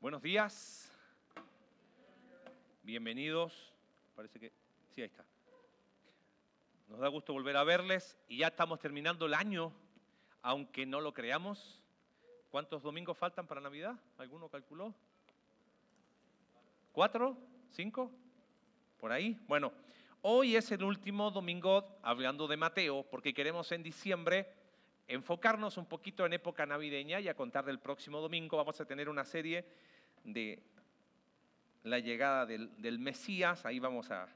Buenos días. Bienvenidos. Parece que... Sí, ahí está. Nos da gusto volver a verles y ya estamos terminando el año, aunque no lo creamos. ¿Cuántos domingos faltan para Navidad? ¿Alguno calculó? ¿Cuatro? ¿Cinco? ¿Por ahí? Bueno, hoy es el último domingo hablando de Mateo, porque queremos en diciembre enfocarnos un poquito en época navideña y a contar del próximo domingo. Vamos a tener una serie de la llegada del, Mesías. Ahí vamos a,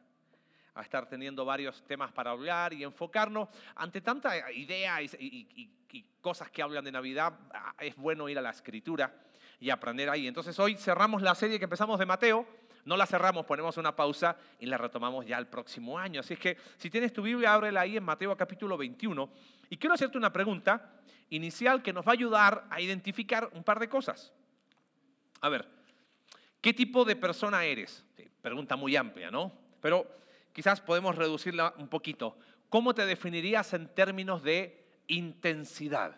estar teniendo varios temas para hablar y enfocarnos. Ante tanta idea y, cosas que hablan de Navidad, ah, es bueno ir a la escritura y aprender ahí. Entonces hoy cerramos la serie que empezamos de Mateo. No la cerramos, ponemos una pausa y la retomamos ya el próximo año. Así es que si tienes tu Biblia, ábrela ahí en Mateo capítulo 21. Y quiero hacerte una pregunta inicial que nos va a ayudar a identificar un par de cosas. A ver, ¿qué tipo de persona eres? pregunta muy amplia, ¿no? Pero quizás podemos reducirla un poquito. ¿Cómo te definirías en términos de intensidad?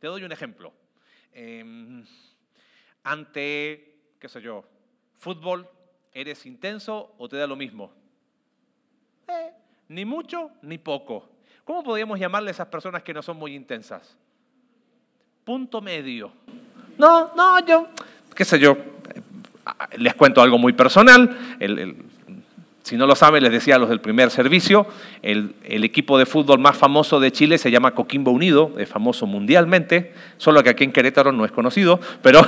Te doy un ejemplo. Em, ante, qué sé yo, fútbol, ¿eres intenso o te da lo mismo? Eh, ni mucho ni poco. ¿Cómo podríamos llamarle a esas personas que no son muy intensas? Punto medio. No, no, yo, qué sé yo, les cuento algo muy personal. si no lo saben, les decía a los del primer servicio, el, equipo de fútbol más famoso de Chile se llama Coquimbo Unido, es famoso mundialmente, solo que aquí en Querétaro no es conocido, pero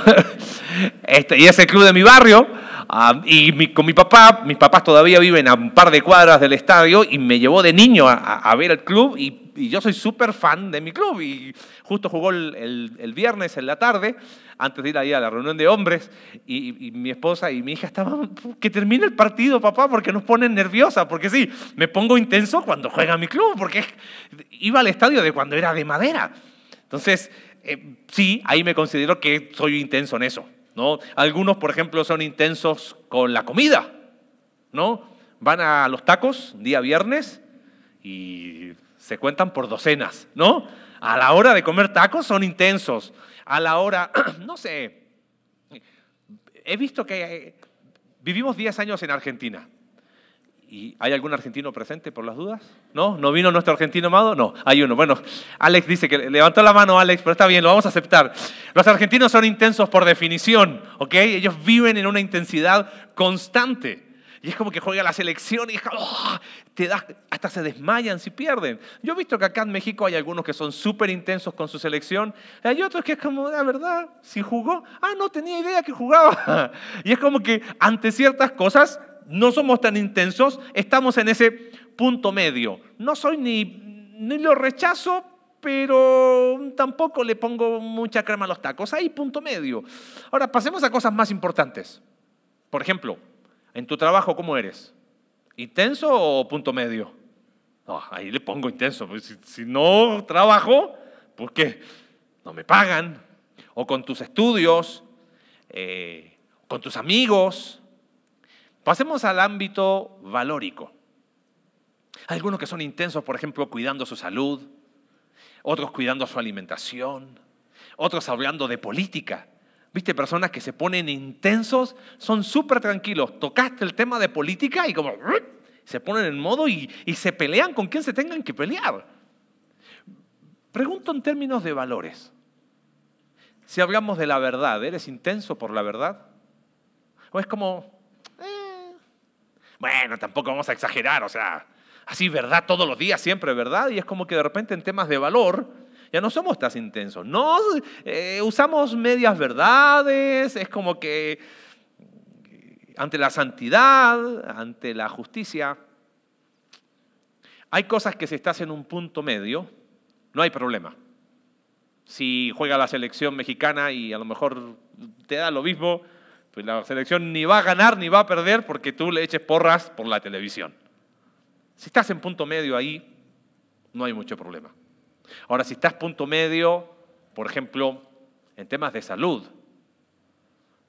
este, y es el club de mi barrio. Ah, y con mi papá, mis papás todavía viven a un par de cuadras del estadio y me llevó de niño a, ver el club y, yo soy súper fan de mi club y justo jugó el, viernes en la tarde, antes de ir ahí a la reunión de hombres y, mi esposa y mi hija estaban, que termine el partido papá porque nos ponen nerviosa, porque sí, me pongo intenso cuando juega mi club, porque iba al estadio de cuando era de madera. Entonces, eh, sí, ahí me considero que soy intenso en eso. Algunos, por ejemplo, son intensos con la comida, ¿no? Van a los tacos día viernes y se cuentan por docenas, ¿no? A la hora de comer tacos son intensos. A la hora, no sé, he visto que vivimos 10 años en Argentina. ¿Y hay algún argentino presente por las dudas? ¿No? ¿No vino nuestro argentino amado? No, hay uno. Bueno, Alex dice que levantó la mano Alex, pero está bien, lo vamos a aceptar. Los argentinos son intensos por definición, ¿ok? Ellos viven en una intensidad constante. Y es como que juega la selección y ¡oh! te da, hasta se desmayan si pierden. Yo he visto que acá en México hay algunos que son súper intensos con su selección. Hay otros que es como, la verdad, si jugó, ah, no tenía idea que jugaba. Y es como que ante ciertas cosas no somos tan intensos, estamos en ese punto medio. No soy ni, ni lo rechazo, pero tampoco le pongo mucha crema a los tacos. Ahí punto medio. Ahora, pasemos a cosas más importantes. Por ejemplo, en tu trabajo, ¿cómo eres? ¿Intenso o punto medio? Ahí le pongo intenso. Pues, si, no trabajo, ¿por qué? No me pagan. O con tus estudios, eh, con tus amigos, Pasemos al ámbito valórico. Hay algunos que son intensos, por ejemplo, cuidando su salud, otros cuidando su alimentación, otros hablando de política. ¿Viste? Personas que se ponen intensos, son súper tranquilos. Tocaste el tema de política y como se ponen en modo y, y se pelean con quien se tengan que pelear. Pregunto en términos de valores. Si hablamos de la verdad, ¿eres intenso por la verdad? ¿O es como, bueno, tampoco vamos a exagerar, o sea, así verdad todos los días, siempre verdad, y es como que de repente en temas de valor ya no somos tan intensos. No eh, usamos medias verdades, es como que ante la santidad, ante la justicia, hay cosas que si estás en un punto medio, no hay problema. Si juega la selección mexicana y a lo mejor te da lo mismo, pues la selección ni va a ganar ni va a perder porque tú le eches porras por la televisión. Si estás en punto medio ahí, no hay mucho problema. Ahora, si estás punto medio, por ejemplo, en temas de salud,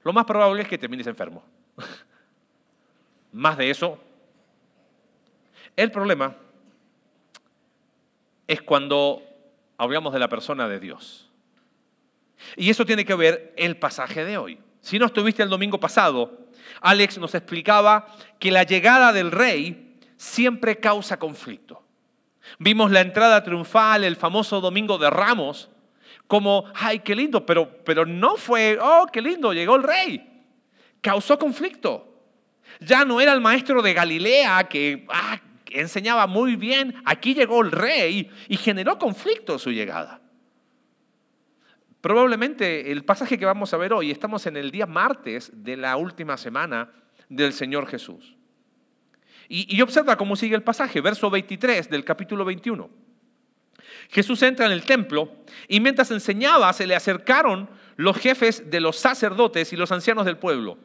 lo más probable es que termines enfermo. más de eso. El problema es cuando hablamos de la persona de Dios. Y eso tiene que ver el pasaje de hoy. Si no estuviste el domingo pasado, Alex nos explicaba que la llegada del rey siempre causa conflicto. Vimos la entrada triunfal, el famoso domingo de Ramos, como, ay, qué lindo, pero, pero no fue, oh, qué lindo, llegó el rey. Causó conflicto. Ya no era el maestro de Galilea que ah, enseñaba muy bien, aquí llegó el rey y generó conflicto su llegada. Probablemente el pasaje que vamos a ver hoy, estamos en el día martes de la última semana del Señor Jesús. Y, observa cómo sigue el pasaje, verso 23 del capítulo 21. Jesús entra en el templo y mientras enseñaba se le acercaron los jefes de los sacerdotes y los ancianos del pueblo.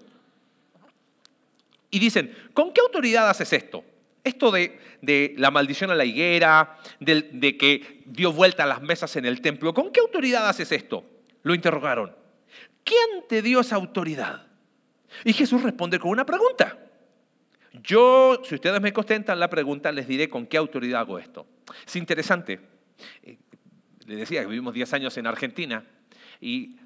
Y dicen, ¿con qué autoridad haces esto? Esto de, la maldición a la higuera, de, que dio vuelta a las mesas en el templo, ¿con qué autoridad haces esto? Lo interrogaron. ¿Quién te dio esa autoridad? Y Jesús responde con una pregunta. Yo, si ustedes me contentan la pregunta, les diré con qué autoridad hago esto. Es interesante. Eh, le decía que vivimos 10 años en Argentina y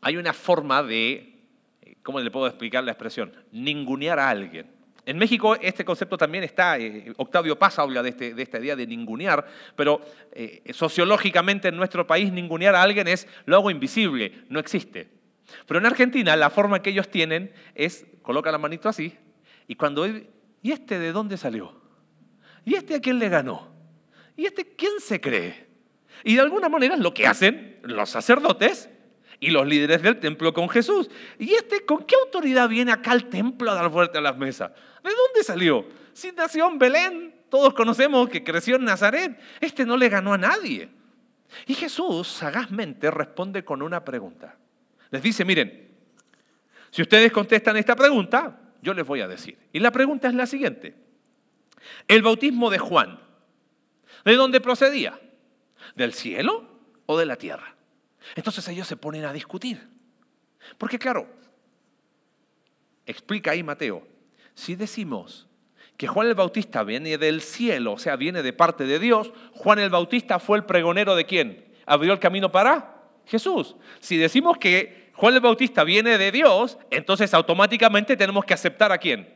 hay una forma de, eh, ¿cómo le puedo explicar la expresión? Ningunear a alguien. En México este concepto también está, eh, Octavio Paz habla de, este, de, esta idea de ningunear, pero eh, sociológicamente en nuestro país ningunear a alguien es lo hago invisible, no existe. Pero en Argentina la forma que ellos tienen es, coloca la manito así, y cuando ¿y este de dónde salió? ¿Y este a quién le ganó? ¿Y este quién se cree? Y de alguna manera lo que hacen los sacerdotes y los líderes del templo con Jesús. ¿Y este con qué autoridad viene acá al templo a dar vuelta a las mesas? ¿De dónde salió? Si nació en Belén, todos conocemos que creció en Nazaret. Este no le ganó a nadie. Y Jesús sagazmente responde con una pregunta. Les dice, miren, si ustedes contestan esta pregunta, yo les voy a decir. Y la pregunta es la siguiente. El bautismo de Juan, ¿de dónde procedía? ¿Del cielo o de la tierra? Entonces ellos se ponen a discutir. Porque claro, explica ahí Mateo, si decimos que Juan el Bautista viene del cielo, o sea, viene de parte de Dios, Juan el Bautista fue el pregonero de quién? Abrió el camino para Jesús. Si decimos que Juan el Bautista viene de Dios, entonces automáticamente tenemos que aceptar a quién?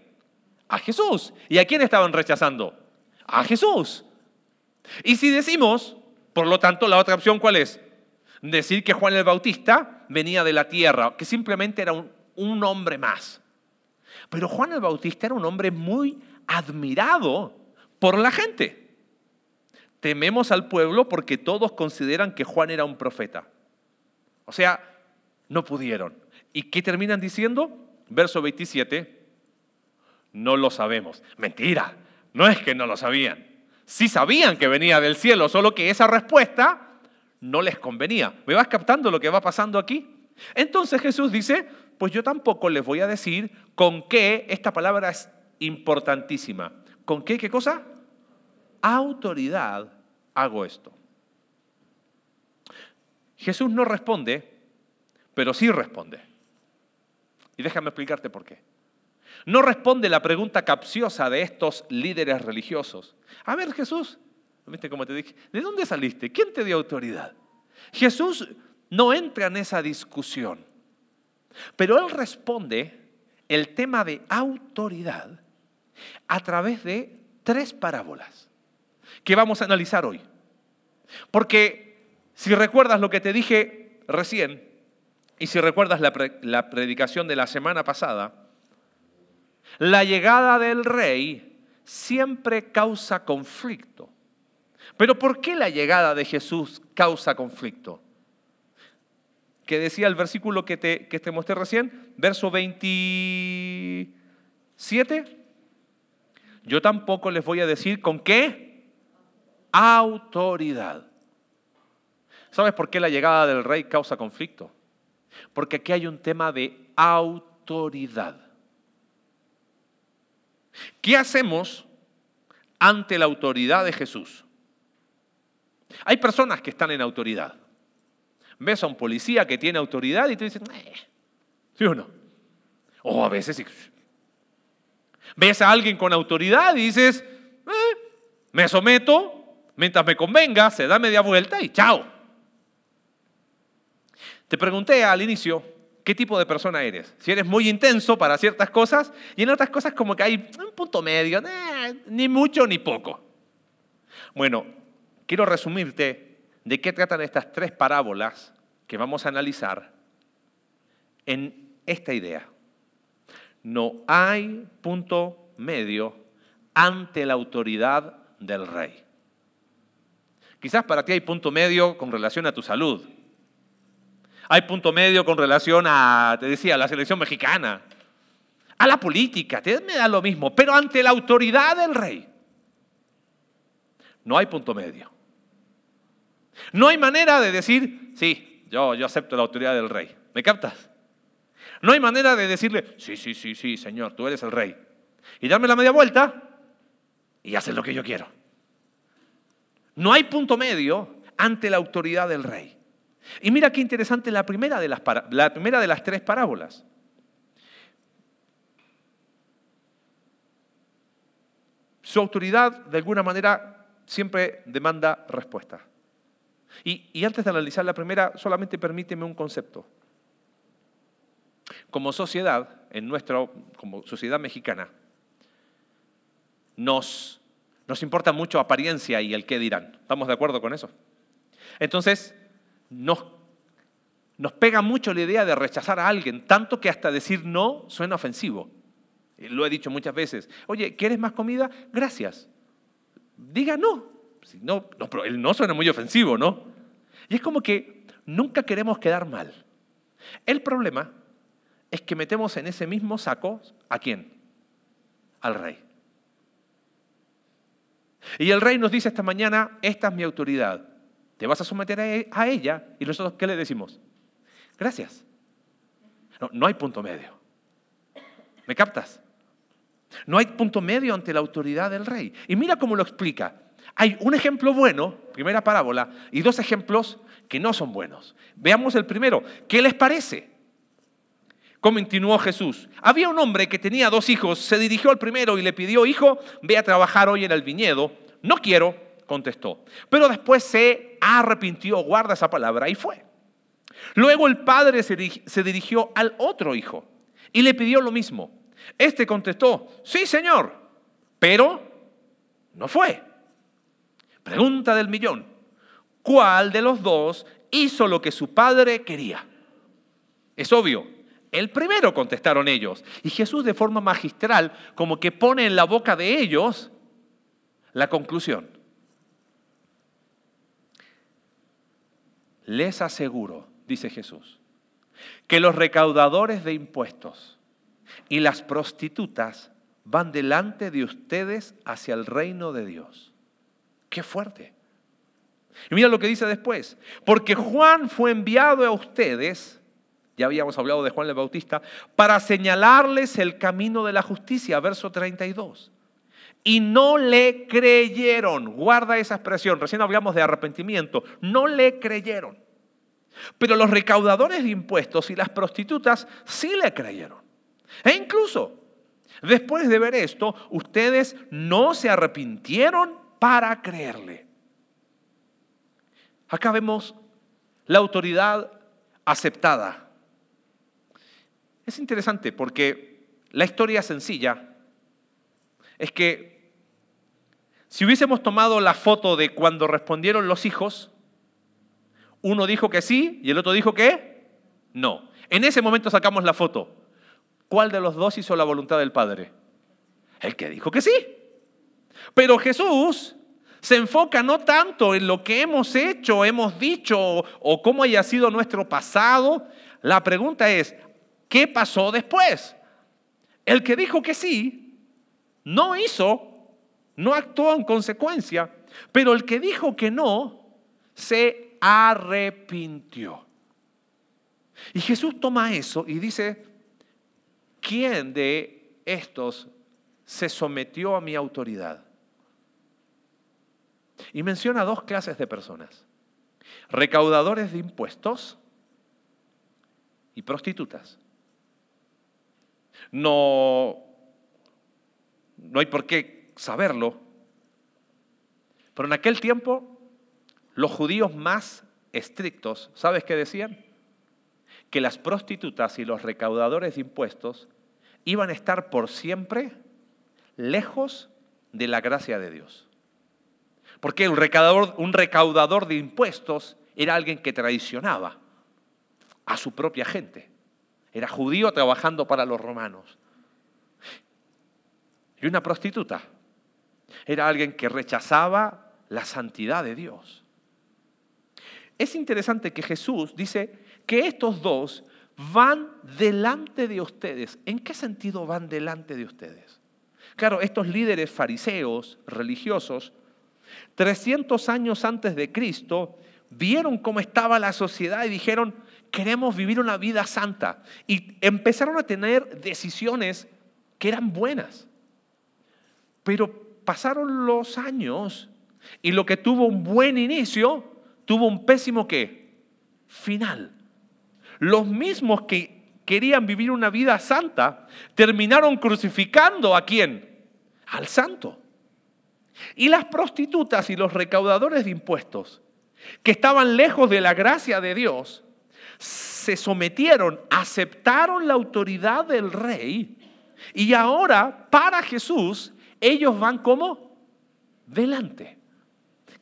A Jesús. ¿Y a quién estaban rechazando? A Jesús. Y si decimos, por lo tanto, la otra opción, ¿cuál es? Decir que Juan el Bautista venía de la tierra, que simplemente era un, hombre más. Pero Juan el Bautista era un hombre muy admirado por la gente. Tememos al pueblo porque todos consideran que Juan era un profeta. O sea, no pudieron. ¿Y qué terminan diciendo? Verso 27. No lo sabemos. Mentira. No es que no lo sabían. Sí sabían que venía del cielo, solo que esa respuesta no les convenía. ¿Me vas captando lo que va pasando aquí? Entonces Jesús dice, pues yo tampoco les voy a decir con qué, esta palabra es importantísima, ¿con qué qué cosa? Autoridad hago esto. Jesús no responde, pero sí responde. Y déjame explicarte por qué. No responde la pregunta capciosa de estos líderes religiosos. A ver, Jesús, ¿viste cómo te dije? ¿De dónde saliste? ¿Quién te dio autoridad? Jesús no entra en esa discusión. Pero él responde el tema de autoridad a través de tres parábolas que vamos a analizar hoy. Porque si recuerdas lo que te dije recién, y si recuerdas la, la predicación de la semana pasada, la llegada del rey siempre causa conflicto. Pero ¿por qué la llegada de Jesús causa conflicto? que decía el versículo que te, que te mostré recién, verso 27. Yo tampoco les voy a decir con qué autoridad. ¿Sabes por qué la llegada del rey causa conflicto? Porque aquí hay un tema de autoridad. ¿Qué hacemos ante la autoridad de Jesús? Hay personas que están en autoridad. Ves a un policía que tiene autoridad y tú dices, eh", ¿sí o no? O a veces. Ves a alguien con autoridad y dices, eh, me someto, mientras me convenga, se da media vuelta y chao. Te pregunté al inicio, qué tipo de persona eres. Si eres muy intenso para ciertas cosas y en otras cosas como que hay un punto medio, eh, ni mucho ni poco. Bueno, quiero resumirte de qué tratan estas tres parábolas que vamos a analizar en esta idea. No hay punto medio ante la autoridad del rey. Quizás para ti hay punto medio con relación a tu salud. Hay punto medio con relación a, te decía, a la selección mexicana, a la política, te da lo mismo, pero ante la autoridad del rey no hay punto medio. No hay manera de decir, sí, yo, yo acepto la autoridad del rey. ¿Me captas? No hay manera de decirle, sí, sí, sí, sí, Señor, tú eres el rey. Y darme la media vuelta y hacer lo que yo quiero. No hay punto medio ante la autoridad del rey. Y mira qué interesante la primera de las, la primera de las tres parábolas. Su autoridad, de alguna manera, siempre demanda respuesta. Y, antes de analizar la primera, solamente permíteme un concepto. Como sociedad, en nuestra, como sociedad mexicana, nos, nos importa mucho apariencia y el qué dirán. ¿Estamos de acuerdo con eso? Entonces, nos, nos pega mucho la idea de rechazar a alguien, tanto que hasta decir no suena ofensivo. Lo he dicho muchas veces. Oye, ¿quieres más comida? Gracias. Diga no. No, no, pero el no suena muy ofensivo, ¿no? Y es como que nunca queremos quedar mal. El problema es que metemos en ese mismo saco a quién? Al rey. Y el rey nos dice esta mañana, esta es mi autoridad. Te vas a someter a e, ella y nosotros ¿qué le decimos? Gracias. No, no hay punto medio. ¿Me captas? No hay punto medio ante la autoridad del rey. Y mira cómo lo explica. Hay un ejemplo bueno, primera parábola, y dos ejemplos que no son buenos. Veamos el primero. ¿Qué les parece? Continuó Jesús. Había un hombre que tenía dos hijos. Se dirigió al primero y le pidió, hijo, ve a trabajar hoy en el viñedo. No quiero, contestó. Pero después se arrepintió, guarda esa palabra, y fue. Luego el padre se dirigió al otro hijo y le pidió lo mismo. Este contestó, sí, señor, pero no fue. Pregunta del millón. ¿Cuál de los dos hizo lo que su padre quería? Es obvio, el primero contestaron ellos. Y Jesús de forma magistral como que pone en la boca de ellos la conclusión. Les aseguro, dice Jesús, que los recaudadores de impuestos y las prostitutas van delante de ustedes hacia el reino de Dios. Qué fuerte. Y mira lo que dice después, porque Juan fue enviado a ustedes ya habíamos hablado de Juan el Bautista, para señalarles el camino de la justicia, verso 32. Y no le creyeron, guarda esa expresión, recién hablamos de arrepentimiento, no le creyeron. Pero los recaudadores de impuestos y las prostitutas sí le creyeron. E incluso, después de ver esto, ustedes no se arrepintieron para creerle. Acá vemos la autoridad aceptada es interesante porque la historia sencilla es que si hubiésemos tomado la foto de cuando respondieron los hijos, uno dijo que sí y el otro dijo que no. En ese momento sacamos la foto. ¿Cuál de los dos hizo la voluntad del Padre? El que dijo que sí. Pero Jesús se enfoca no tanto en lo que hemos hecho, hemos dicho o cómo haya sido nuestro pasado. La pregunta es, ¿Qué pasó después? El que dijo que sí, no hizo, no actuó en consecuencia, pero el que dijo que no, se arrepintió. Y Jesús toma eso y dice, ¿quién de estos se sometió a mi autoridad? Y menciona dos clases de personas, recaudadores de impuestos y prostitutas. No, no hay por qué saberlo. Pero en aquel tiempo, los judíos más estrictos, ¿sabes qué decían? que las prostitutas y los recaudadores de impuestos iban a estar por siempre lejos de la gracia de Dios. Porque un recaudador, de impuestos era alguien que traicionaba a su propia gente. Era judío trabajando para los romanos. Y una prostituta era alguien que rechazaba la santidad de Dios. Es interesante que Jesús dice que estos dos van delante de ustedes. ¿En qué sentido van delante de ustedes? Claro, estos líderes fariseos, religiosos, 300 años antes de Cristo, vieron cómo estaba la sociedad y dijeron, queremos vivir una vida santa. Y empezaron a tener decisiones que eran buenas. Pero pasaron los años y lo que tuvo un buen inicio, tuvo un pésimo qué? Final. Los mismos que querían vivir una vida santa terminaron crucificando a quién? Al santo. Y las prostitutas y los recaudadores de impuestos, que estaban lejos de la gracia de Dios, se sometieron, aceptaron la autoridad del rey y ahora para Jesús ellos van como delante.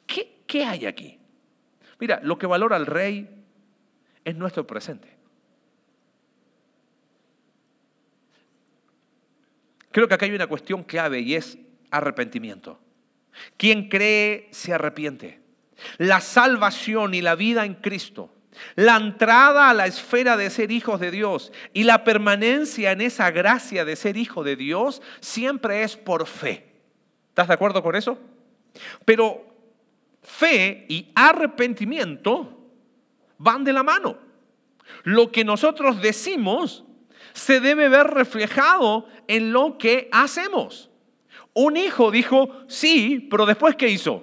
¿Qué, qué hay aquí? Mira, lo que valora el rey es nuestro presente. Creo que acá hay una cuestión clave y es arrepentimiento. Quien cree se arrepiente. La salvación y la vida en Cristo, la entrada a la esfera de ser hijos de Dios y la permanencia en esa gracia de ser hijo de Dios siempre es por fe. ¿Estás de acuerdo con eso? Pero fe y arrepentimiento van de la mano. Lo que nosotros decimos se debe ver reflejado en lo que hacemos. Un hijo dijo sí, pero después ¿qué hizo?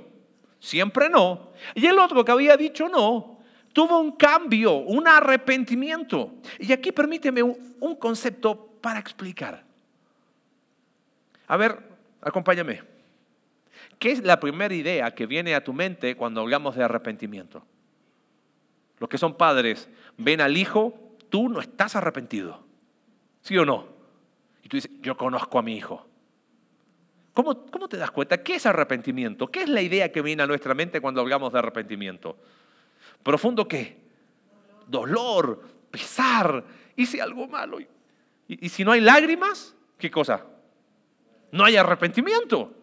Siempre no. Y el otro que había dicho no, tuvo un cambio, un arrepentimiento. Y aquí permíteme un, concepto para explicar. A ver, acompáñame. ¿Qué es la primera idea que viene a tu mente cuando hablamos de arrepentimiento? Los que son padres ven al hijo, tú no estás arrepentido. ¿Sí o no? Y tú dices, yo conozco a mi hijo. ¿Cómo, ¿Cómo, te das cuenta? ¿Qué es arrepentimiento? ¿Qué es la idea que viene a nuestra mente cuando hablamos de arrepentimiento? ¿Profundo qué? Dolor, pesar, hice algo malo. Y, y si no hay lágrimas, ¿qué cosa? No hay arrepentimiento.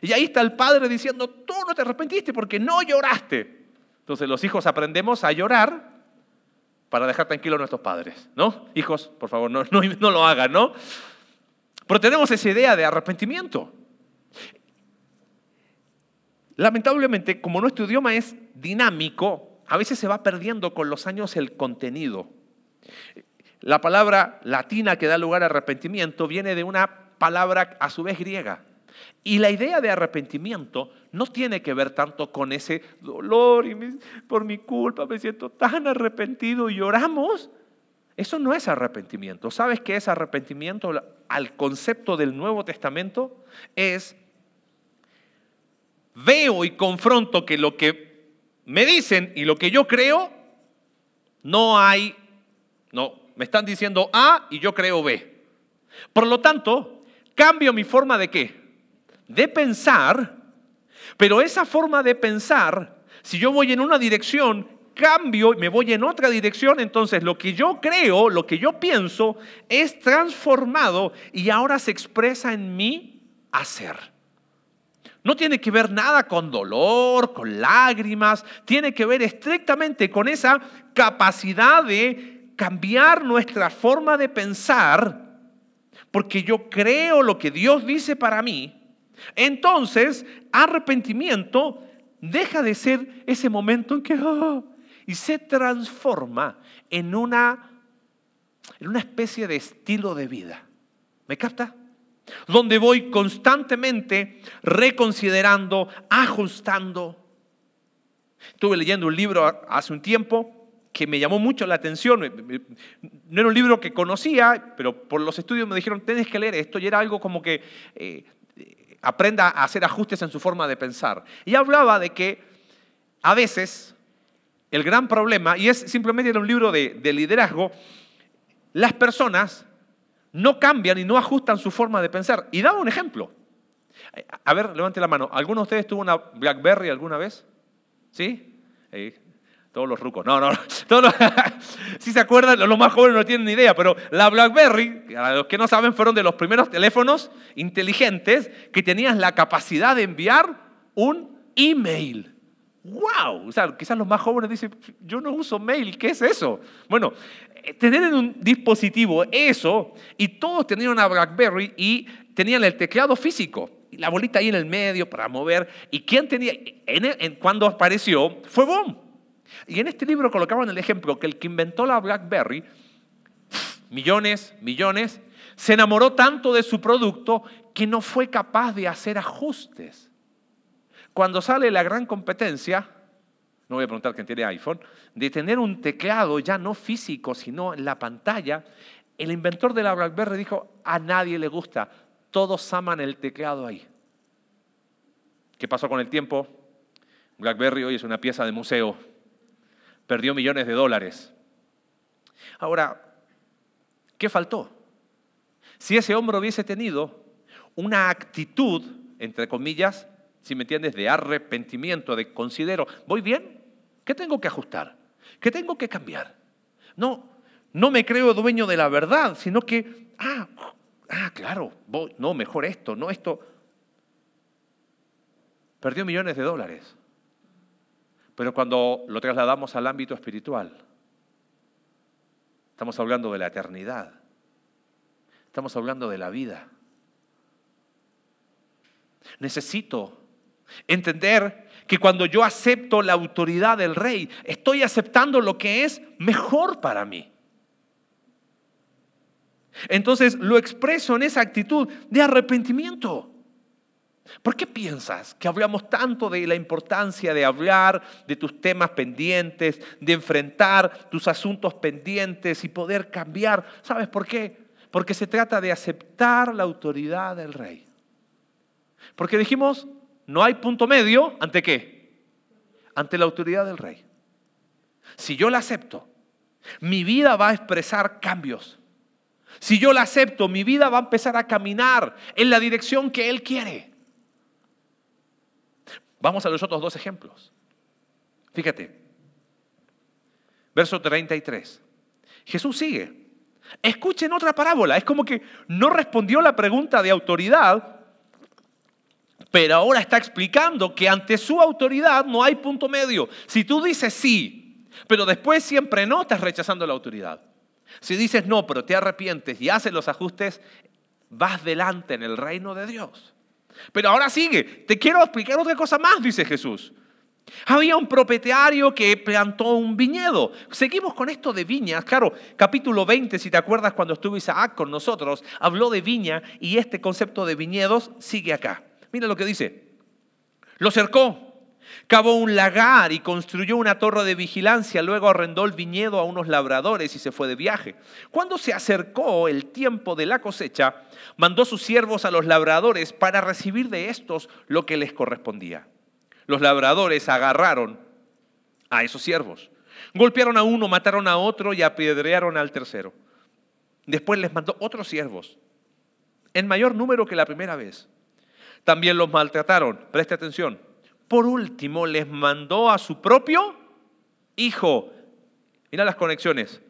Y ahí está el padre diciendo, tú no te arrepentiste porque no lloraste. Entonces los hijos aprendemos a llorar para dejar tranquilos a nuestros padres, ¿no? Hijos, por favor, no, no, lo hagan, ¿no? Pero tenemos esa idea de arrepentimiento. Lamentablemente, como nuestro idioma es dinámico, a veces se va perdiendo con los años el contenido. La palabra latina que da lugar a arrepentimiento viene de una palabra a su vez griega. Y la idea de arrepentimiento no tiene que ver tanto con ese dolor y por mi culpa me siento tan arrepentido y lloramos. Eso no es arrepentimiento. ¿Sabes qué es arrepentimiento al concepto del Nuevo Testamento? Es veo y confronto que lo que me dicen y lo que yo creo no hay, no, me están diciendo A y yo creo B. Por lo tanto, cambio mi forma de qué? de pensar, pero esa forma de pensar, si yo voy en una dirección, cambio y me voy en otra dirección, entonces lo que yo creo, lo que yo pienso, es transformado y ahora se expresa en mi hacer. No tiene que ver nada con dolor, con lágrimas, tiene que ver estrictamente con esa capacidad de cambiar nuestra forma de pensar, porque yo creo lo que Dios dice para mí entonces, arrepentimiento deja de ser ese momento en que ah", y se transforma en una, en una especie de estilo de vida. ¿Me capta? Donde voy constantemente reconsiderando, ajustando. Estuve leyendo un libro hace un tiempo que me llamó mucho la atención. No era un libro que conocía, pero por los estudios me dijeron, tienes que leer esto. Y era algo como que eh, aprenda a hacer ajustes en su forma de pensar. Y hablaba de que a veces el gran problema, y es simplemente un libro de liderazgo, las personas no cambian y no ajustan su forma de pensar. Y daba un ejemplo. A ver, levante la mano. ¿Alguno de ustedes tuvo una BlackBerry alguna vez? ¿Sí? todos los rucos. No, no. Todos si se acuerdan, los más jóvenes no tienen ni idea, pero la BlackBerry, a los que no saben, fueron de los primeros teléfonos inteligentes que tenían la capacidad de enviar un email. ¡Wow! O sea, quizás los más jóvenes dicen, yo no uso mail, ¿qué es eso? Bueno, eh, tener en un dispositivo eso, y todos tenían una BlackBerry y tenían el teclado físico, y la bolita ahí en el medio para mover, y quién tenía, en, cuando apareció, fue Boom. Y en este libro colocaban el ejemplo que el que inventó la BlackBerry, millones, millones, se enamoró tanto de su producto que no fue capaz de hacer ajustes. Cuando sale la gran competencia, no voy a preguntar quién tiene iPhone, de tener un teclado ya no físico, sino en la pantalla, el inventor de la BlackBerry dijo, a nadie le gusta, todos aman el teclado ahí. ¿Qué pasó con el tiempo? BlackBerry hoy es una pieza de museo, perdió millones de dólares. Ahora, ¿qué faltó? Si ese hombre hubiese tenido una actitud, entre comillas, si me entiendes, de arrepentimiento, de considero, ¿voy bien? ¿Qué tengo que ajustar? ¿Qué tengo que cambiar? No, no me creo dueño de la verdad, sino que, ah, ah, claro, no, mejor esto, no esto. Perdió millones de dólares. Pero cuando lo trasladamos al ámbito espiritual, estamos hablando de la eternidad. Estamos hablando de la vida. Necesito Entender que cuando yo acepto la autoridad del rey, estoy aceptando lo que es mejor para mí. Entonces lo expreso en esa actitud de arrepentimiento. ¿Por qué piensas que hablamos tanto de la importancia de hablar de tus temas pendientes, de enfrentar tus asuntos pendientes y poder cambiar? ¿Sabes por qué? Porque se trata de aceptar la autoridad del rey. Porque dijimos, no hay punto medio ante qué? Ante la autoridad del rey. Si yo la acepto, mi vida va a expresar cambios. Si yo la acepto, mi vida va a empezar a caminar en la dirección que Él quiere. Vamos a los otros dos ejemplos. Fíjate. Verso 33. Jesús sigue. Escuchen otra parábola. Es como que no respondió la pregunta de autoridad, pero ahora está explicando que ante su autoridad no hay punto medio. Si tú dices sí, pero después siempre no, estás rechazando la autoridad. Si dices no, pero te arrepientes y haces los ajustes, vas delante en el reino de Dios. Pero ahora sigue, te quiero explicar otra cosa más, dice Jesús. Había un propietario que plantó un viñedo. Seguimos con esto de viñas. Claro, capítulo 20, si te acuerdas cuando estuvo Isaac con nosotros, habló de viña y este concepto de viñedos sigue acá. Mira lo que dice. Lo cercó, cavó un lagar y construyó una torre de vigilancia, luego arrendó el viñedo a unos labradores y se fue de viaje. Cuando se acercó el tiempo de la cosecha, mandó sus siervos a los labradores para recibir de estos lo que les correspondía. Los labradores agarraron a esos siervos, golpearon a uno, mataron a otro y apedrearon al tercero. Después les mandó otros siervos, en mayor número que la primera vez también los maltrataron. Preste atención. Por último, les mandó a su propio hijo. Mira las conexiones.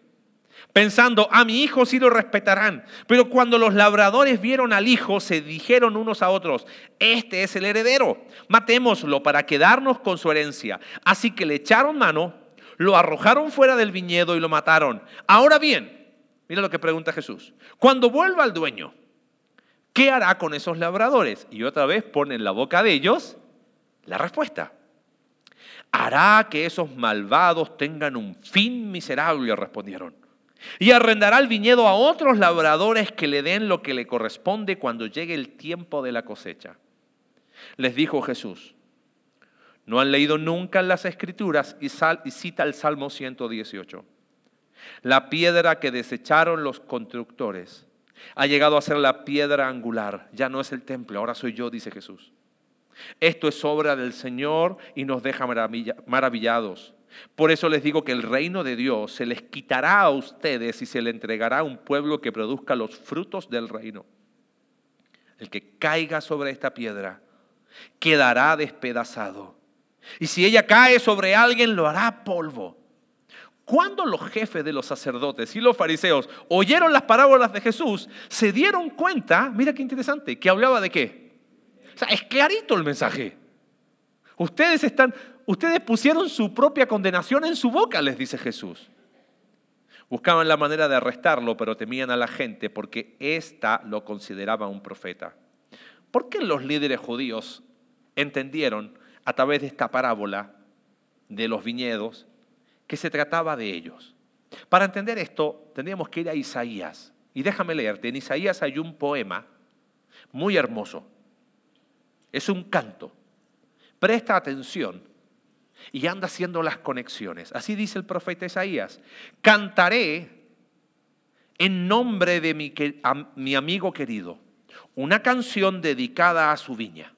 Pensando, a mi hijo sí lo respetarán. Pero cuando los labradores vieron al hijo, se dijeron unos a otros, este es el heredero, matémoslo para quedarnos con su herencia. Así que le echaron mano, lo arrojaron fuera del viñedo y lo mataron. Ahora bien, mira lo que pregunta Jesús. Cuando vuelva el dueño, ¿Qué hará con esos labradores? Y otra vez pone en la boca de ellos la respuesta. Hará que esos malvados tengan un fin miserable, respondieron. Y arrendará el viñedo a otros labradores que le den lo que le corresponde cuando llegue el tiempo de la cosecha. Les dijo Jesús, no han leído nunca las escrituras y, y cita el Salmo 118. La piedra que desecharon los constructores ha llegado a ser la piedra angular. Ya no es el templo, ahora soy yo, dice Jesús. Esto es obra del Señor y nos deja maravillados. Por eso les digo que el reino de Dios se les quitará a ustedes y se le entregará a un pueblo que produzca los frutos del reino. El que caiga sobre esta piedra quedará despedazado. Y si ella cae sobre alguien, lo hará polvo. Cuando los jefes de los sacerdotes y los fariseos oyeron las parábolas de Jesús, se dieron cuenta, mira qué interesante, que hablaba de qué. O sea, es clarito el mensaje. Ustedes están, ustedes pusieron su propia condenación en su boca, les dice Jesús. Buscaban la manera de arrestarlo, pero temían a la gente porque ésta lo consideraba un profeta. ¿Por qué los líderes judíos entendieron a través de esta parábola de los viñedos que se trataba de ellos? Para entender esto, tendríamos que ir a Isaías. Y déjame leerte, en Isaías hay un poema muy hermoso. Es un canto. Presta atención y anda haciendo las conexiones. Así dice el profeta Isaías. Cantaré en nombre de mi, mi amigo querido una canción dedicada a su viña.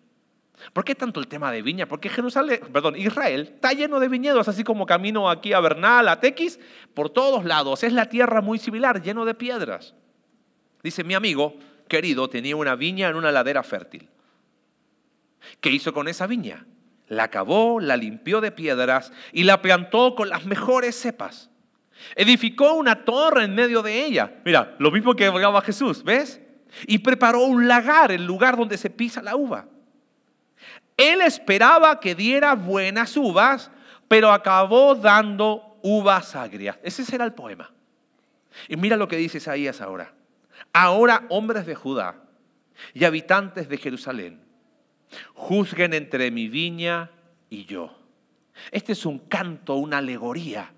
¿Por qué tanto el tema de viña? Porque Jerusalén, perdón, Israel está lleno de viñedos, así como camino aquí a Bernal, a Tequis, por todos lados. Es la tierra muy similar, lleno de piedras. Dice, mi amigo querido tenía una viña en una ladera fértil. ¿Qué hizo con esa viña? La cavó, la limpió de piedras y la plantó con las mejores cepas. Edificó una torre en medio de ella. Mira, lo mismo que hablaba Jesús, ¿ves? Y preparó un lagar, el lugar donde se pisa la uva. Él esperaba que diera buenas uvas, pero acabó dando uvas agrias. Ese será el poema. Y mira lo que dice Isaías ahora. Ahora, hombres de Judá y habitantes de Jerusalén, juzguen entre mi viña y yo. Este es un canto, una alegoría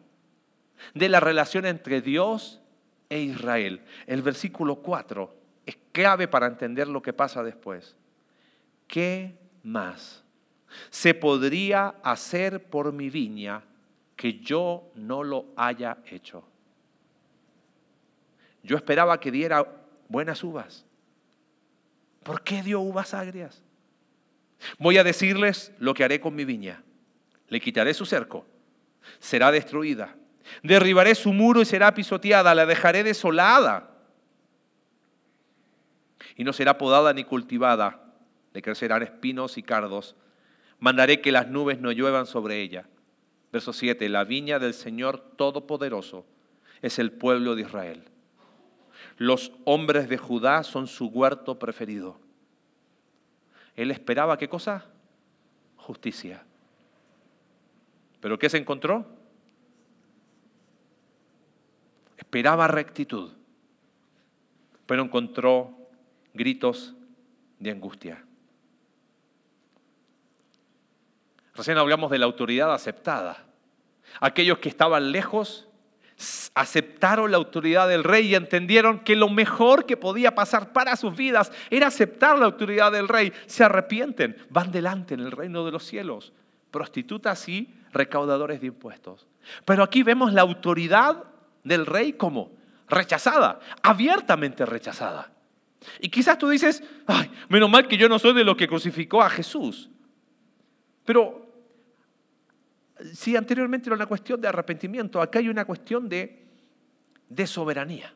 de la relación entre Dios e Israel. El versículo 4 es clave para entender lo que pasa después. ¿Qué más se podría hacer por mi viña que yo no lo haya hecho? Yo esperaba que diera buenas uvas. ¿Por qué dio uvas agrias? Voy a decirles lo que haré con mi viña. Le quitaré su cerco, será destruida. Derribaré su muro y será pisoteada, la dejaré desolada. Y no será podada ni cultivada, le crecerán espinos y cardos. Mandaré que las nubes no lluevan sobre ella. Verso 7, la viña del Señor Todopoderoso es el pueblo de Israel. Los hombres de Judá son su huerto preferido. Él esperaba qué cosa? Justicia. ¿Pero qué se encontró? Esperaba rectitud, pero encontró gritos de angustia. Recién hablamos de la autoridad aceptada. Aquellos que estaban lejos aceptaron la autoridad del rey y entendieron que lo mejor que podía pasar para sus vidas era aceptar la autoridad del rey. Se arrepienten, van delante en el reino de los cielos. Prostitutas y recaudadores de impuestos. Pero aquí vemos la autoridad del rey como rechazada, abiertamente rechazada. Y quizás tú dices, ay, menos mal que yo no soy de lo que crucificó a Jesús. Pero si anteriormente era una cuestión de arrepentimiento, acá hay una cuestión de, de soberanía.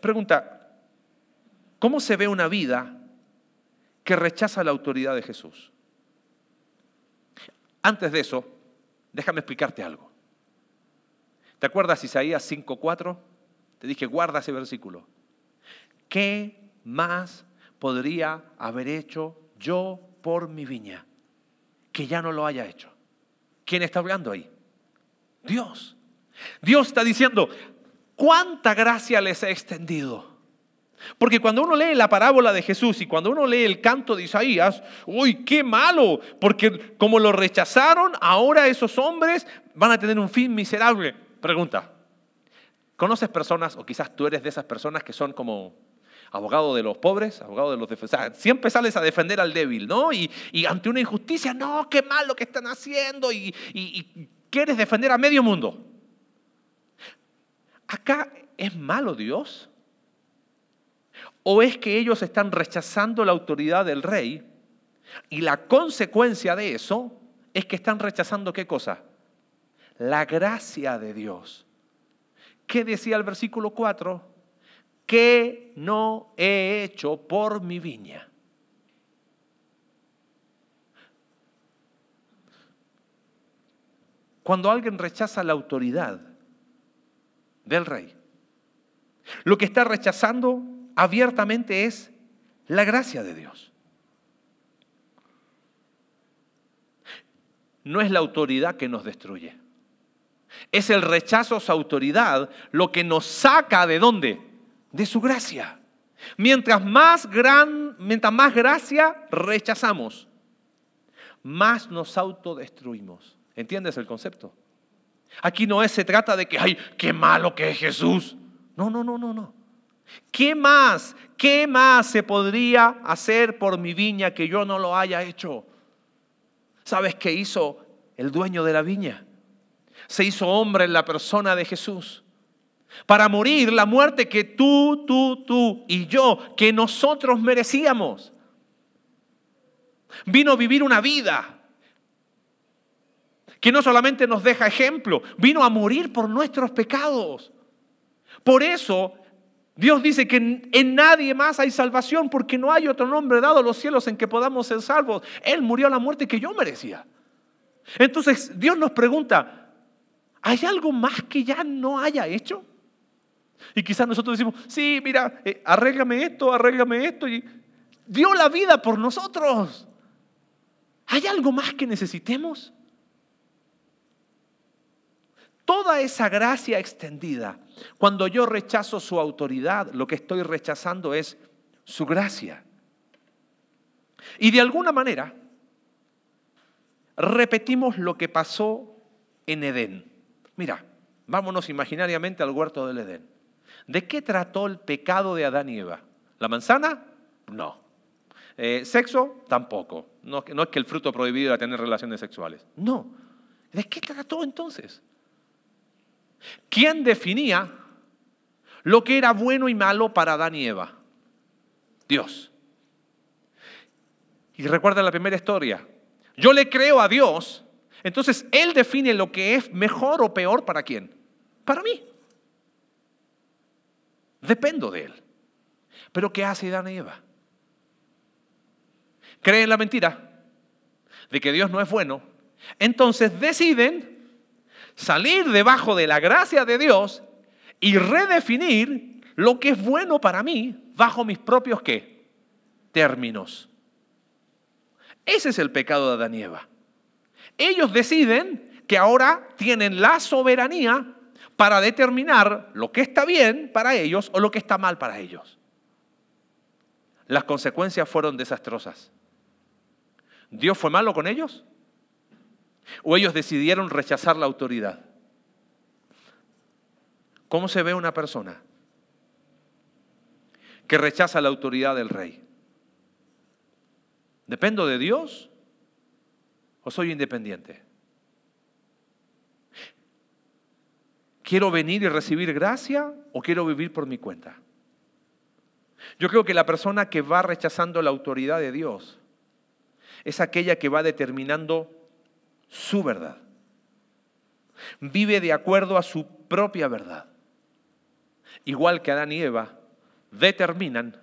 Pregunta, ¿cómo se ve una vida que rechaza la autoridad de Jesús? Antes de eso, déjame explicarte algo. ¿Te acuerdas Isaías 5.4? Te dije, guarda ese versículo. ¿Qué más podría haber hecho yo por mi viña que ya no lo haya hecho? ¿Quién está hablando ahí? Dios. Dios está diciendo, ¿cuánta gracia les he extendido? Porque cuando uno lee la parábola de Jesús y cuando uno lee el canto de Isaías, uy, qué malo, porque como lo rechazaron, ahora esos hombres van a tener un fin miserable. Pregunta, ¿conoces personas, o quizás tú eres de esas personas que son como abogado de los pobres, abogado de los defensores. Siempre sales a defender al débil, ¿no? Y, ante una injusticia, no, qué mal lo que están haciendo y, quieres defender a medio mundo. Acá es malo Dios. ¿O es que ellos están rechazando la autoridad del rey y la consecuencia de eso es que están rechazando qué cosa? la gracia de Dios. ¿Qué decía el versículo 4? Que no he hecho por mi viña. Cuando alguien rechaza la autoridad del rey, lo que está rechazando abiertamente es la gracia de Dios. No es la autoridad que nos destruye. Es el rechazo a su autoridad lo que nos saca de dónde? De su gracia. Mientras más, gran, mientras más gracia rechazamos, más nos autodestruimos. ¿Entiendes el concepto? Aquí no es, se trata de que, ay, qué malo que es Jesús. No, no, no, no, no. ¿Qué más? ¿Qué más se podría hacer por mi viña que yo no lo haya hecho? ¿Sabes qué hizo el dueño de la viña? Se hizo hombre en la persona de Jesús. Para morir la muerte que tú, tú, tú y yo, que nosotros merecíamos. Vino a vivir una vida que no solamente nos deja ejemplo, vino a morir por nuestros pecados. Por eso Dios dice que en nadie más hay salvación porque no hay otro nombre dado a los cielos en que podamos ser salvos. Él murió a la muerte que yo merecía. Entonces Dios nos pregunta, ¿hay algo más que ya no haya hecho? Y quizás nosotros decimos, sí, mira, eh, arréglame esto, arréglame esto. Y dio la vida por nosotros. ¿Hay algo más que necesitemos? Toda esa gracia extendida, cuando yo rechazo su autoridad, lo que estoy rechazando es su gracia. Y de alguna manera, repetimos lo que pasó en Edén. Mira, vámonos imaginariamente al huerto del Edén. ¿De qué trató el pecado de Adán y Eva? ¿La manzana? No. Eh, ¿Sexo? Tampoco. No, no es que el fruto prohibido era tener relaciones sexuales. No. ¿De qué trató entonces? ¿Quién definía lo que era bueno y malo para Adán y Eva? Dios. Y recuerda la primera historia. Yo le creo a Dios, entonces Él define lo que es mejor o peor para quién. Para mí. Dependo de Él. Pero ¿qué hace Adán y Eva? Creen la mentira de que Dios no es bueno. Entonces deciden salir debajo de la gracia de Dios y redefinir lo que es bueno para mí bajo mis propios qué? Términos. Ese es el pecado de Adán y Eva. Ellos deciden que ahora tienen la soberanía para determinar lo que está bien para ellos o lo que está mal para ellos. Las consecuencias fueron desastrosas. ¿Dios fue malo con ellos? ¿O ellos decidieron rechazar la autoridad? ¿Cómo se ve una persona que rechaza la autoridad del rey? ¿Dependo de Dios o soy independiente? ¿Quiero venir y recibir gracia o quiero vivir por mi cuenta? Yo creo que la persona que va rechazando la autoridad de Dios es aquella que va determinando su verdad. Vive de acuerdo a su propia verdad. Igual que Adán y Eva determinan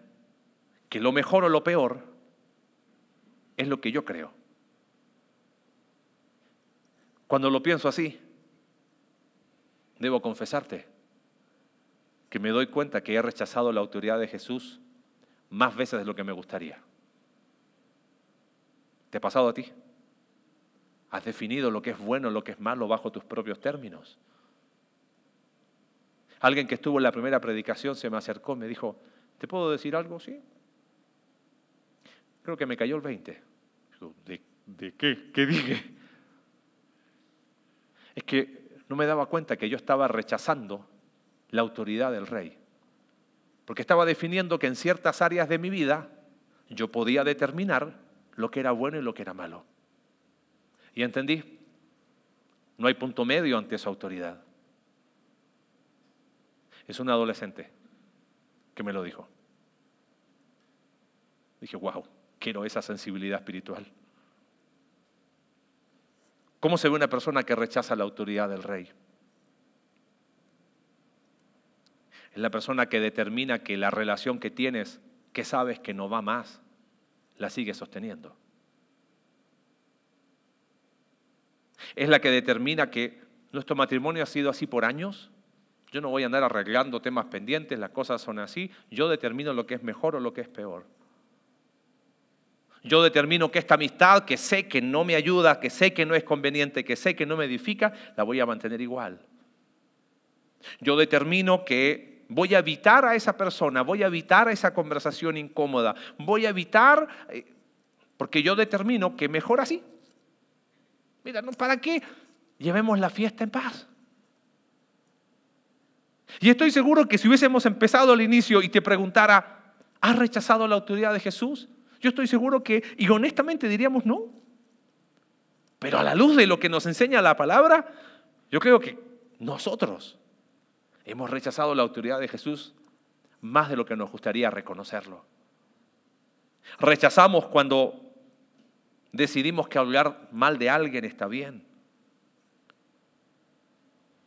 que lo mejor o lo peor es lo que yo creo. Cuando lo pienso así, debo confesarte que me doy cuenta que he rechazado la autoridad de Jesús más veces de lo que me gustaría. ¿Te ha pasado a ti? Has definido lo que es bueno, lo que es malo bajo tus propios términos. Alguien que estuvo en la primera predicación se me acercó y me dijo, ¿te puedo decir algo? Sí. Creo que me cayó el 20. ¿De, de qué? ¿Qué dije? Es que no me daba cuenta que yo estaba rechazando la autoridad del rey. Porque estaba definiendo que en ciertas áreas de mi vida yo podía determinar lo que era bueno y lo que era malo. Y entendí, no hay punto medio ante esa autoridad. Es un adolescente que me lo dijo. Dije, wow, quiero esa sensibilidad espiritual. ¿Cómo se ve una persona que rechaza la autoridad del rey? Es la persona que determina que la relación que tienes, que sabes que no va más, la sigue sosteniendo. Es la que determina que nuestro matrimonio ha sido así por años. Yo no voy a andar arreglando temas pendientes, las cosas son así. Yo determino lo que es mejor o lo que es peor. Yo determino que esta amistad, que sé que no me ayuda, que sé que no es conveniente, que sé que no me edifica, la voy a mantener igual. Yo determino que voy a evitar a esa persona, voy a evitar esa conversación incómoda, voy a evitar, eh, porque yo determino que mejor así. Mira, ¿para qué llevemos la fiesta en paz? Y estoy seguro que si hubiésemos empezado al inicio y te preguntara, ¿has rechazado la autoridad de Jesús? Yo estoy seguro que, y honestamente diríamos no. Pero a la luz de lo que nos enseña la palabra, yo creo que nosotros hemos rechazado la autoridad de Jesús más de lo que nos gustaría reconocerlo. Rechazamos cuando decidimos que hablar mal de alguien está bien.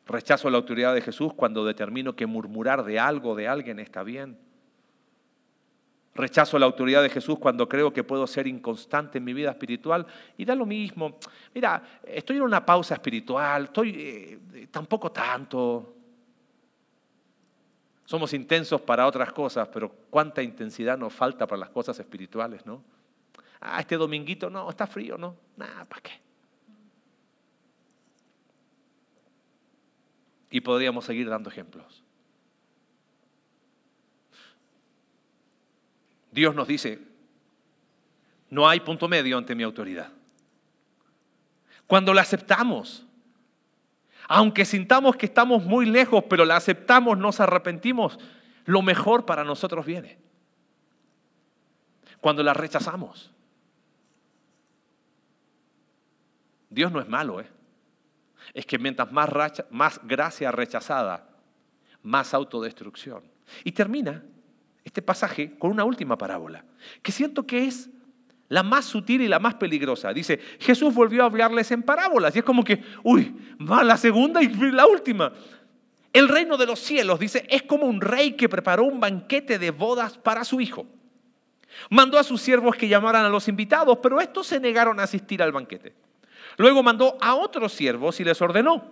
Rechazo la autoridad de Jesús cuando determino que murmurar de algo, de alguien está bien. Rechazo la autoridad de Jesús cuando creo que puedo ser inconstante en mi vida espiritual y da lo mismo. Mira, estoy en una pausa espiritual, estoy eh, tampoco tanto. Somos intensos para otras cosas, pero cuánta intensidad nos falta para las cosas espirituales, ¿no? Ah, este dominguito, no, está frío, ¿no? Nada, ¿para qué? Y podríamos seguir dando ejemplos. Dios nos dice, no hay punto medio ante mi autoridad. Cuando la aceptamos, aunque sintamos que estamos muy lejos, pero la aceptamos, nos arrepentimos, lo mejor para nosotros viene. Cuando la rechazamos. Dios no es malo, ¿eh? Es que mientras más, más gracia rechazada, más autodestrucción. Y termina este pasaje con una última parábola, que siento que es la más sutil y la más peligrosa. Dice, Jesús volvió a hablarles en parábolas. Y es como que, uy, va la segunda y la última. El reino de los cielos, dice, es como un rey que preparó un banquete de bodas para su hijo. Mandó a sus siervos que llamaran a los invitados, pero estos se negaron a asistir al banquete. Luego mandó a otros siervos y les ordenó,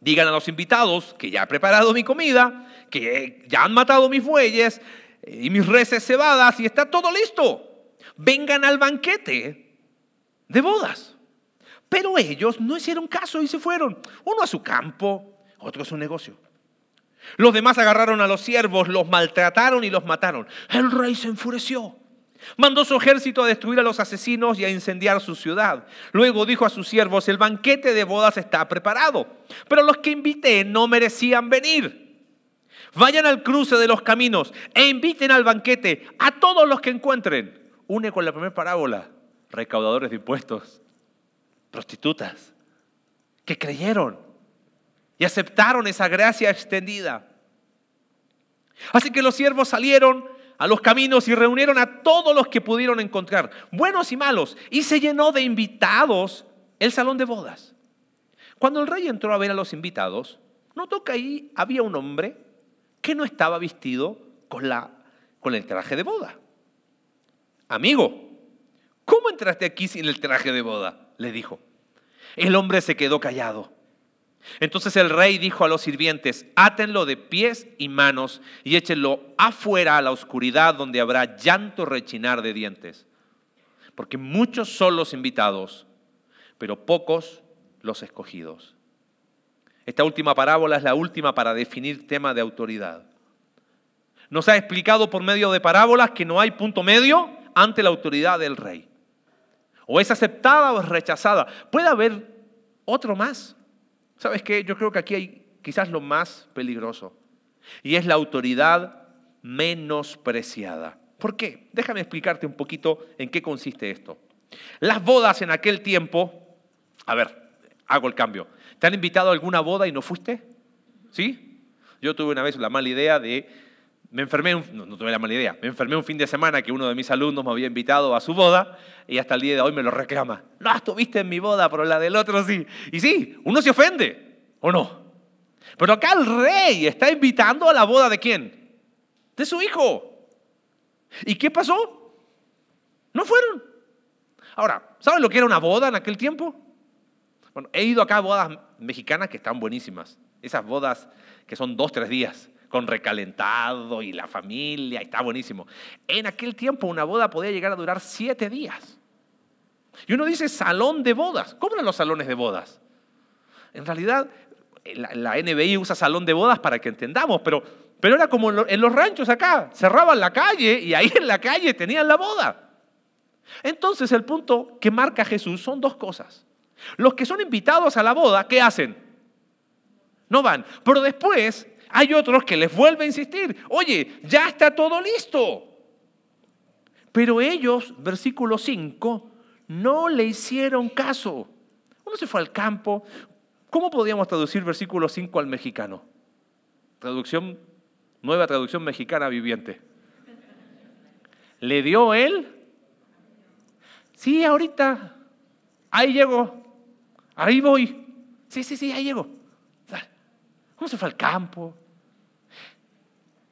digan a los invitados que ya he preparado mi comida, que ya han matado mis bueyes y mis reses cebadas y está todo listo. Vengan al banquete de bodas. Pero ellos no hicieron caso y se fueron, uno a su campo, otro a su negocio. Los demás agarraron a los siervos, los maltrataron y los mataron. El rey se enfureció. Mandó su ejército a destruir a los asesinos y a incendiar su ciudad. Luego dijo a sus siervos, el banquete de bodas está preparado, pero los que invité no merecían venir. Vayan al cruce de los caminos e inviten al banquete a todos los que encuentren. Une con la primera parábola, recaudadores de impuestos, prostitutas, que creyeron y aceptaron esa gracia extendida. Así que los siervos salieron a los caminos y reunieron a todos los que pudieron encontrar, buenos y malos, y se llenó de invitados el salón de bodas. Cuando el rey entró a ver a los invitados, notó que ahí había un hombre que no estaba vestido con, la, con el traje de boda. Amigo, ¿cómo entraste aquí sin el traje de boda? le dijo. El hombre se quedó callado. Entonces el rey dijo a los sirvientes, átenlo de pies y manos y échenlo afuera a la oscuridad donde habrá llanto rechinar de dientes. Porque muchos son los invitados, pero pocos los escogidos. Esta última parábola es la última para definir tema de autoridad. Nos ha explicado por medio de parábolas que no hay punto medio ante la autoridad del rey. O es aceptada o es rechazada. Puede haber otro más. ¿Sabes qué? Yo creo que aquí hay quizás lo más peligroso. Y es la autoridad menospreciada. ¿Por qué? Déjame explicarte un poquito en qué consiste esto. Las bodas en aquel tiempo, a ver, hago el cambio. ¿Te han invitado a alguna boda y no fuiste? ¿Sí? Yo tuve una vez la mala idea de, me enfermé, no, no tuve la mala idea, me enfermé un fin de semana que uno de mis alumnos me había invitado a su boda y hasta el día de hoy me lo reclama. No estuviste en mi boda, pero la del otro sí. Y sí, uno se ofende, ¿o no? Pero acá el rey está invitando a la boda de quién? De su hijo. ¿Y qué pasó? No fueron. Ahora, ¿saben lo que era una boda en aquel tiempo? Bueno, he ido acá a bodas mexicanas que están buenísimas. Esas bodas que son dos, tres días con recalentado y la familia, está buenísimo. En aquel tiempo una boda podía llegar a durar siete días. Y uno dice salón de bodas. ¿Cómo eran los salones de bodas? En realidad, la, la NBI usa salón de bodas para que entendamos, pero, pero era como en los ranchos acá. Cerraban la calle y ahí en la calle tenían la boda. Entonces el punto que marca Jesús son dos cosas. Los que son invitados a la boda, ¿qué hacen? No van. Pero después hay otros que les vuelve a insistir, oye, ya está todo listo. Pero ellos, versículo 5, no le hicieron caso. Uno se fue al campo. ¿Cómo podríamos traducir versículo 5 al mexicano? Traducción, nueva traducción mexicana viviente. ¿Le dio él? Sí, ahorita. Ahí llego. Ahí voy. Sí, sí, sí, ahí llego. ¿Cómo se fue al campo?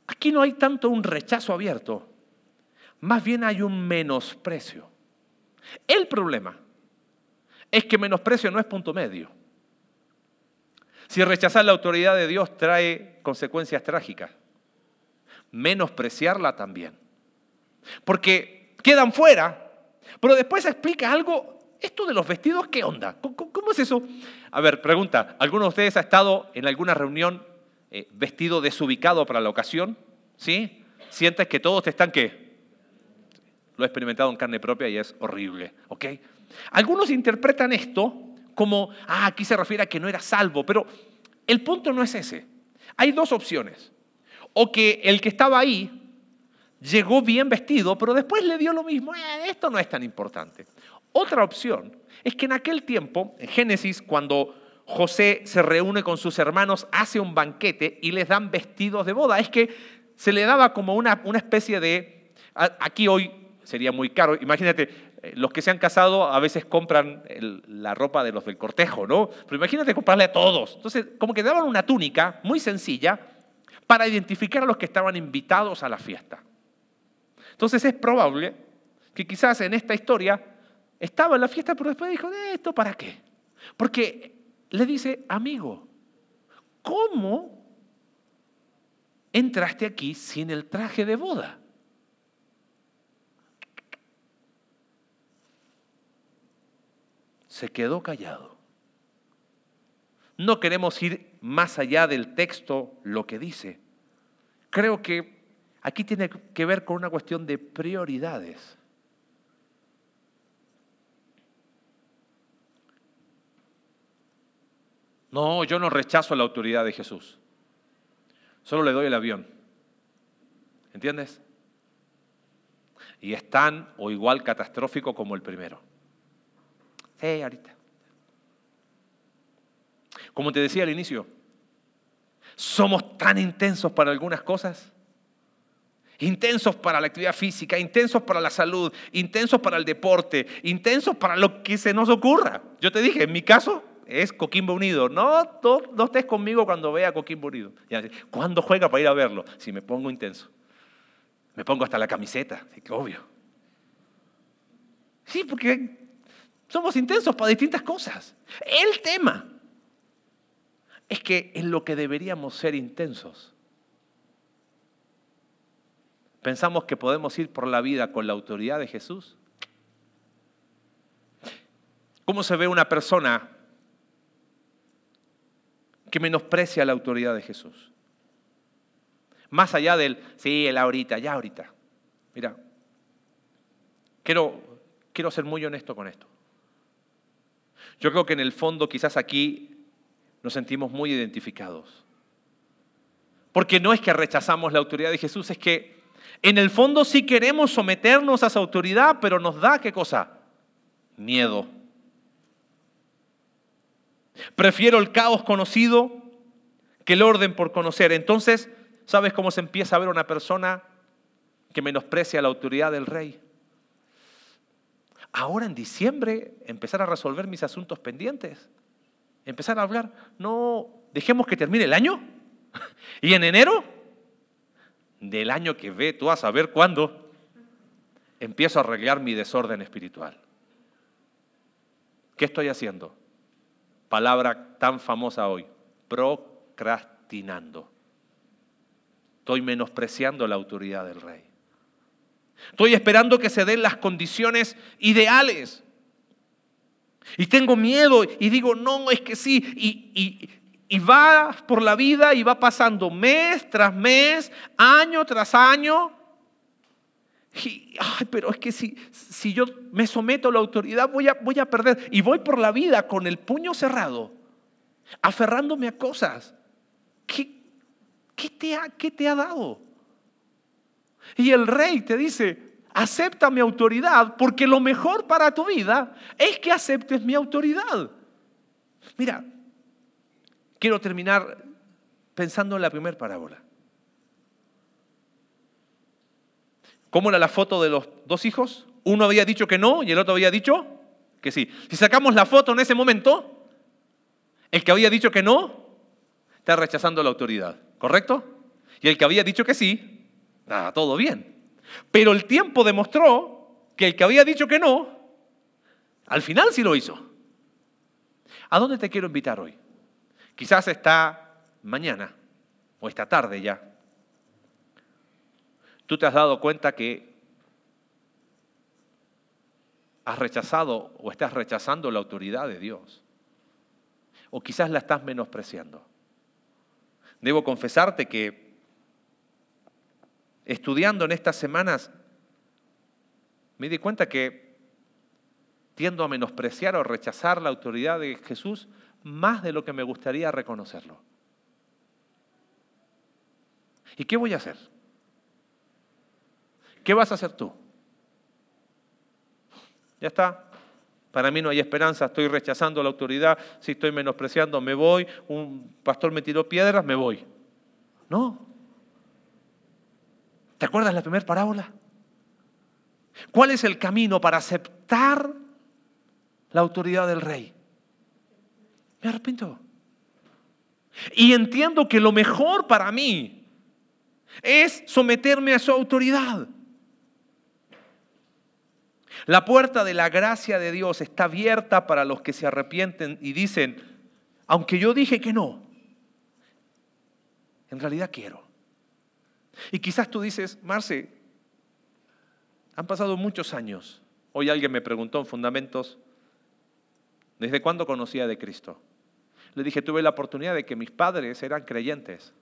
Aquí no hay tanto un rechazo abierto, más bien hay un menosprecio. El problema es que menosprecio no es punto medio. Si rechazar la autoridad de Dios trae consecuencias trágicas, menospreciarla también. Porque quedan fuera, pero después explica algo ¿Esto de los vestidos qué onda? ¿Cómo, es eso? A ver, pregunta, ¿alguno de ustedes ha estado en alguna reunión eh, vestido desubicado para la ocasión? ¿Sí? ¿Sientes que todos te están qué? Lo he experimentado en carne propia y es horrible, ¿ok? Algunos interpretan esto como, ah, aquí se refiere a que no era salvo, pero el punto no es ese. Hay dos opciones. O que el que estaba ahí llegó bien vestido, pero después le dio lo mismo, eh, esto no es tan importante. Otra opción es que en aquel tiempo, en Génesis, cuando José se reúne con sus hermanos, hace un banquete y les dan vestidos de boda. Es que se le daba como una, una especie de... Aquí hoy sería muy caro. Imagínate, eh, los que se han casado a veces compran la ropa de los del cortejo, ¿no? Pero imagínate comprarle a todos. Entonces, como que daban una túnica muy sencilla para identificar a los que estaban invitados a la fiesta. Entonces es probable que quizás en esta historia estaba en la fiesta, pero después dijo, ¿esto para qué? Porque le dice, amigo, ¿cómo entraste aquí sin el traje de boda? Se quedó callado. No queremos ir más allá del texto, lo que dice. Creo que aquí tiene que ver con una cuestión de prioridades. No, yo no rechazo la autoridad de Jesús. Solo le doy el avión. ¿Entiendes? Y es tan o igual catastrófico como el primero. Sí, ahorita. Como te decía al inicio, somos tan intensos para algunas cosas. Intensos para la actividad física, intensos para la salud, intensos para el deporte, intensos para lo que se nos ocurra. Yo te dije, en mi caso, es Coquimbo Unido. No, no, estés conmigo cuando vea Coquimbo Unido. ¿Cuándo juega para ir a verlo? Si me pongo intenso. Me pongo hasta la camiseta, que obvio. Sí, porque somos intensos para distintas cosas. El tema es que en lo que deberíamos ser intensos, pensamos que podemos ir por la vida con la autoridad de Jesús. ¿Cómo se ve una persona que menosprecia la autoridad de Jesús. Más allá del, sí, el ahorita, ya ahorita. Mira, quiero, quiero ser muy honesto con esto. Yo creo que en el fondo quizás aquí nos sentimos muy identificados. Porque no es que rechazamos la autoridad de Jesús, es que en el fondo sí queremos someternos a esa autoridad, pero nos da qué cosa? Miedo. Prefiero el caos conocido que el orden por conocer. Entonces, ¿Sabes cómo se empieza a ver una persona que menosprecia la autoridad del rey? Ahora en diciembre empezar a resolver mis asuntos pendientes. Empezar a hablar, no, dejemos que termine el año. Y en enero, del año que ve, tú a saber cuándo, empiezo a arreglar mi desorden espiritual. ¿Qué estoy haciendo? Palabra tan famosa hoy, procrastinando. Estoy menospreciando la autoridad del rey. Estoy esperando que se den las condiciones ideales. Y tengo miedo y digo, no, es que sí. Y, y, va por la vida y va pasando mes tras mes, año tras año. Pero es que si, si yo me someto a la autoridad voy a, voy a perder. Y voy por la vida con el puño cerrado, aferrándome a cosas. ¿Qué, ¿Qué te ha, qué te ha dado? Y el rey te dice, acepta mi autoridad porque lo mejor para tu vida es que aceptes mi autoridad. Mira, quiero terminar pensando en la primera parábola. ¿Cómo era la foto de los dos hijos? Uno había dicho que no y el otro había dicho que sí. Si sacamos la foto en ese momento, el que había dicho que no está rechazando la autoridad. ¿correcto? Y el que había dicho que sí, nada, todo bien. Pero el tiempo demostró que el que había dicho que no, al final sí lo hizo. ¿A dónde te quiero invitar hoy? Quizás está mañana o esta tarde ya. Tú te has dado cuenta que has rechazado o estás rechazando la autoridad de Dios. O quizás la estás menospreciando. Debo confesarte que estudiando en estas semanas me di cuenta que tiendo a menospreciar o rechazar la autoridad de Jesús más de lo que me gustaría reconocerlo. ¿Y qué voy a hacer? ¿Qué vas a hacer tú? Ya está. Para mí no hay esperanza, estoy rechazando la autoridad, si estoy menospreciando, me voy, un pastor me tiró piedras, me voy. No. ¿Te acuerdas la primera parábola? ¿Cuál es el camino para aceptar la autoridad del rey? Me arrepiento. Y entiendo que lo mejor para mí es someterme a su autoridad. La puerta de la gracia de Dios está abierta para los que se arrepienten y dicen, aunque yo dije que no, en realidad quiero. Y quizás tú dices, Marce, han pasado muchos años. Hoy alguien me preguntó en Fundamentos, ¿desde cuándo conocía de Cristo? Le dije, tuve la oportunidad de que mis padres eran creyentes.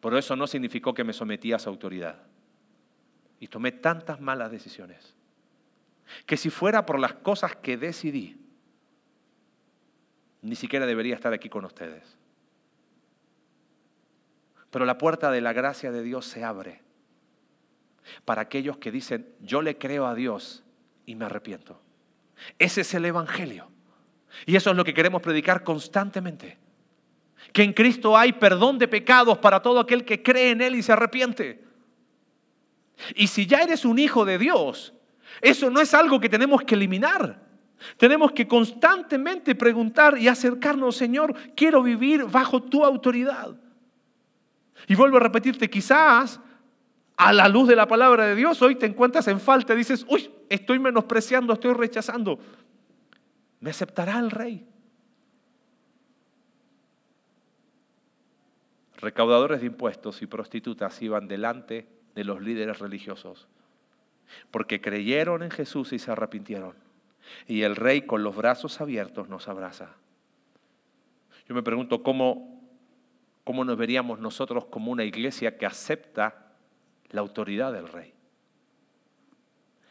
Pero eso no significó que me sometía a su autoridad. Y tomé tantas malas decisiones que si fuera por las cosas que decidí, ni siquiera debería estar aquí con ustedes. Pero la puerta de la gracia de Dios se abre para aquellos que dicen, yo le creo a Dios y me arrepiento. Ese es el Evangelio. Y eso es lo que queremos predicar constantemente. Que en Cristo hay perdón de pecados para todo aquel que cree en Él y se arrepiente. Y si ya eres un hijo de Dios, eso no es algo que tenemos que eliminar. Tenemos que constantemente preguntar y acercarnos, Señor, quiero vivir bajo tu autoridad. Y vuelvo a repetirte, quizás a la luz de la palabra de Dios hoy te encuentras en falta dices, uy, estoy menospreciando, estoy rechazando. ¿Me aceptará el rey? Recaudadores de impuestos y prostitutas iban delante de los líderes religiosos porque creyeron en Jesús y se arrepintieron. Y el rey con los brazos abiertos nos abraza. Yo me pregunto cómo, cómo nos veríamos nosotros como una iglesia que acepta la autoridad del rey.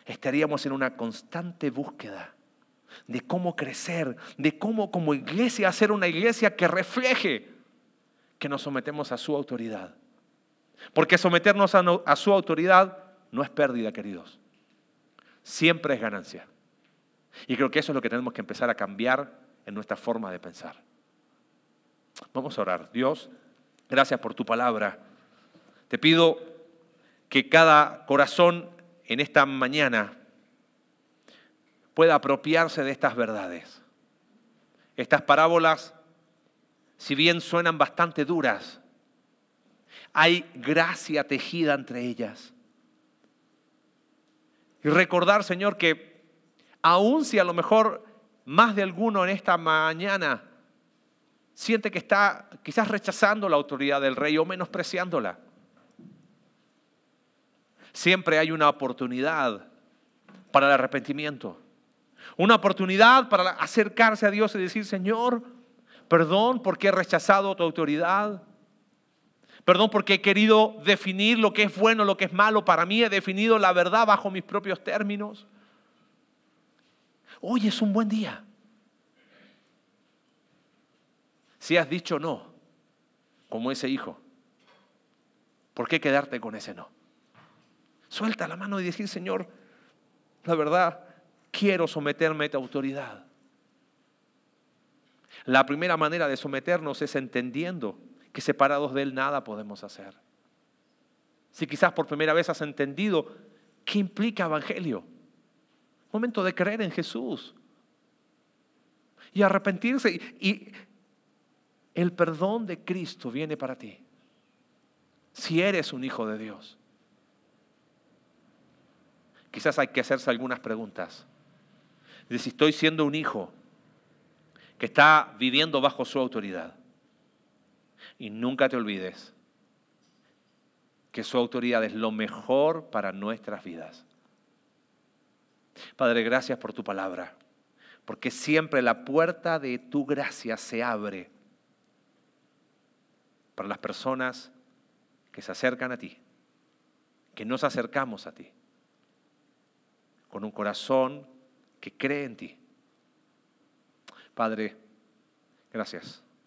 Estaríamos en una constante búsqueda de cómo crecer, de cómo como iglesia hacer una iglesia que refleje que nos sometemos a su autoridad. Porque someternos a, a su autoridad no es pérdida, queridos. Siempre es ganancia. Y creo que eso es lo que tenemos que empezar a cambiar en nuestra forma de pensar. Vamos a orar. Dios, gracias por tu palabra. Te pido que cada corazón en esta mañana pueda apropiarse de estas verdades. Estas parábolas, si bien suenan bastante duras, hay gracia tejida entre ellas. Y recordar, Señor, que aun si a lo mejor más de alguno en esta mañana siente que está quizás rechazando la autoridad del rey o menospreciándola, siempre hay una oportunidad para el arrepentimiento. Una oportunidad para acercarse a Dios y decir, Señor, perdón porque he rechazado tu autoridad. Perdón porque he querido definir lo que es bueno, lo que es malo. Para mí he definido la verdad bajo mis propios términos. Hoy es un buen día. Si has dicho no, como ese hijo, ¿por qué quedarte con ese no? Suelta la mano y decir, Señor, la verdad, quiero someterme a tu autoridad. La primera manera de someternos es entendiendo que separados de Él nada podemos hacer. Si quizás por primera vez has entendido qué implica Evangelio, momento de creer en Jesús y arrepentirse y el perdón de Cristo viene para ti. Si eres un hijo de Dios. Quizás hay que hacerse algunas preguntas. De si estoy siendo un hijo que está viviendo bajo su autoridad. Y nunca te olvides que su autoridad es lo mejor para nuestras vidas. Padre, gracias por tu palabra, porque siempre la puerta de tu gracia se abre para las personas que se acercan a ti, que nos acercamos a ti con un corazón que cree en ti. Padre, gracias.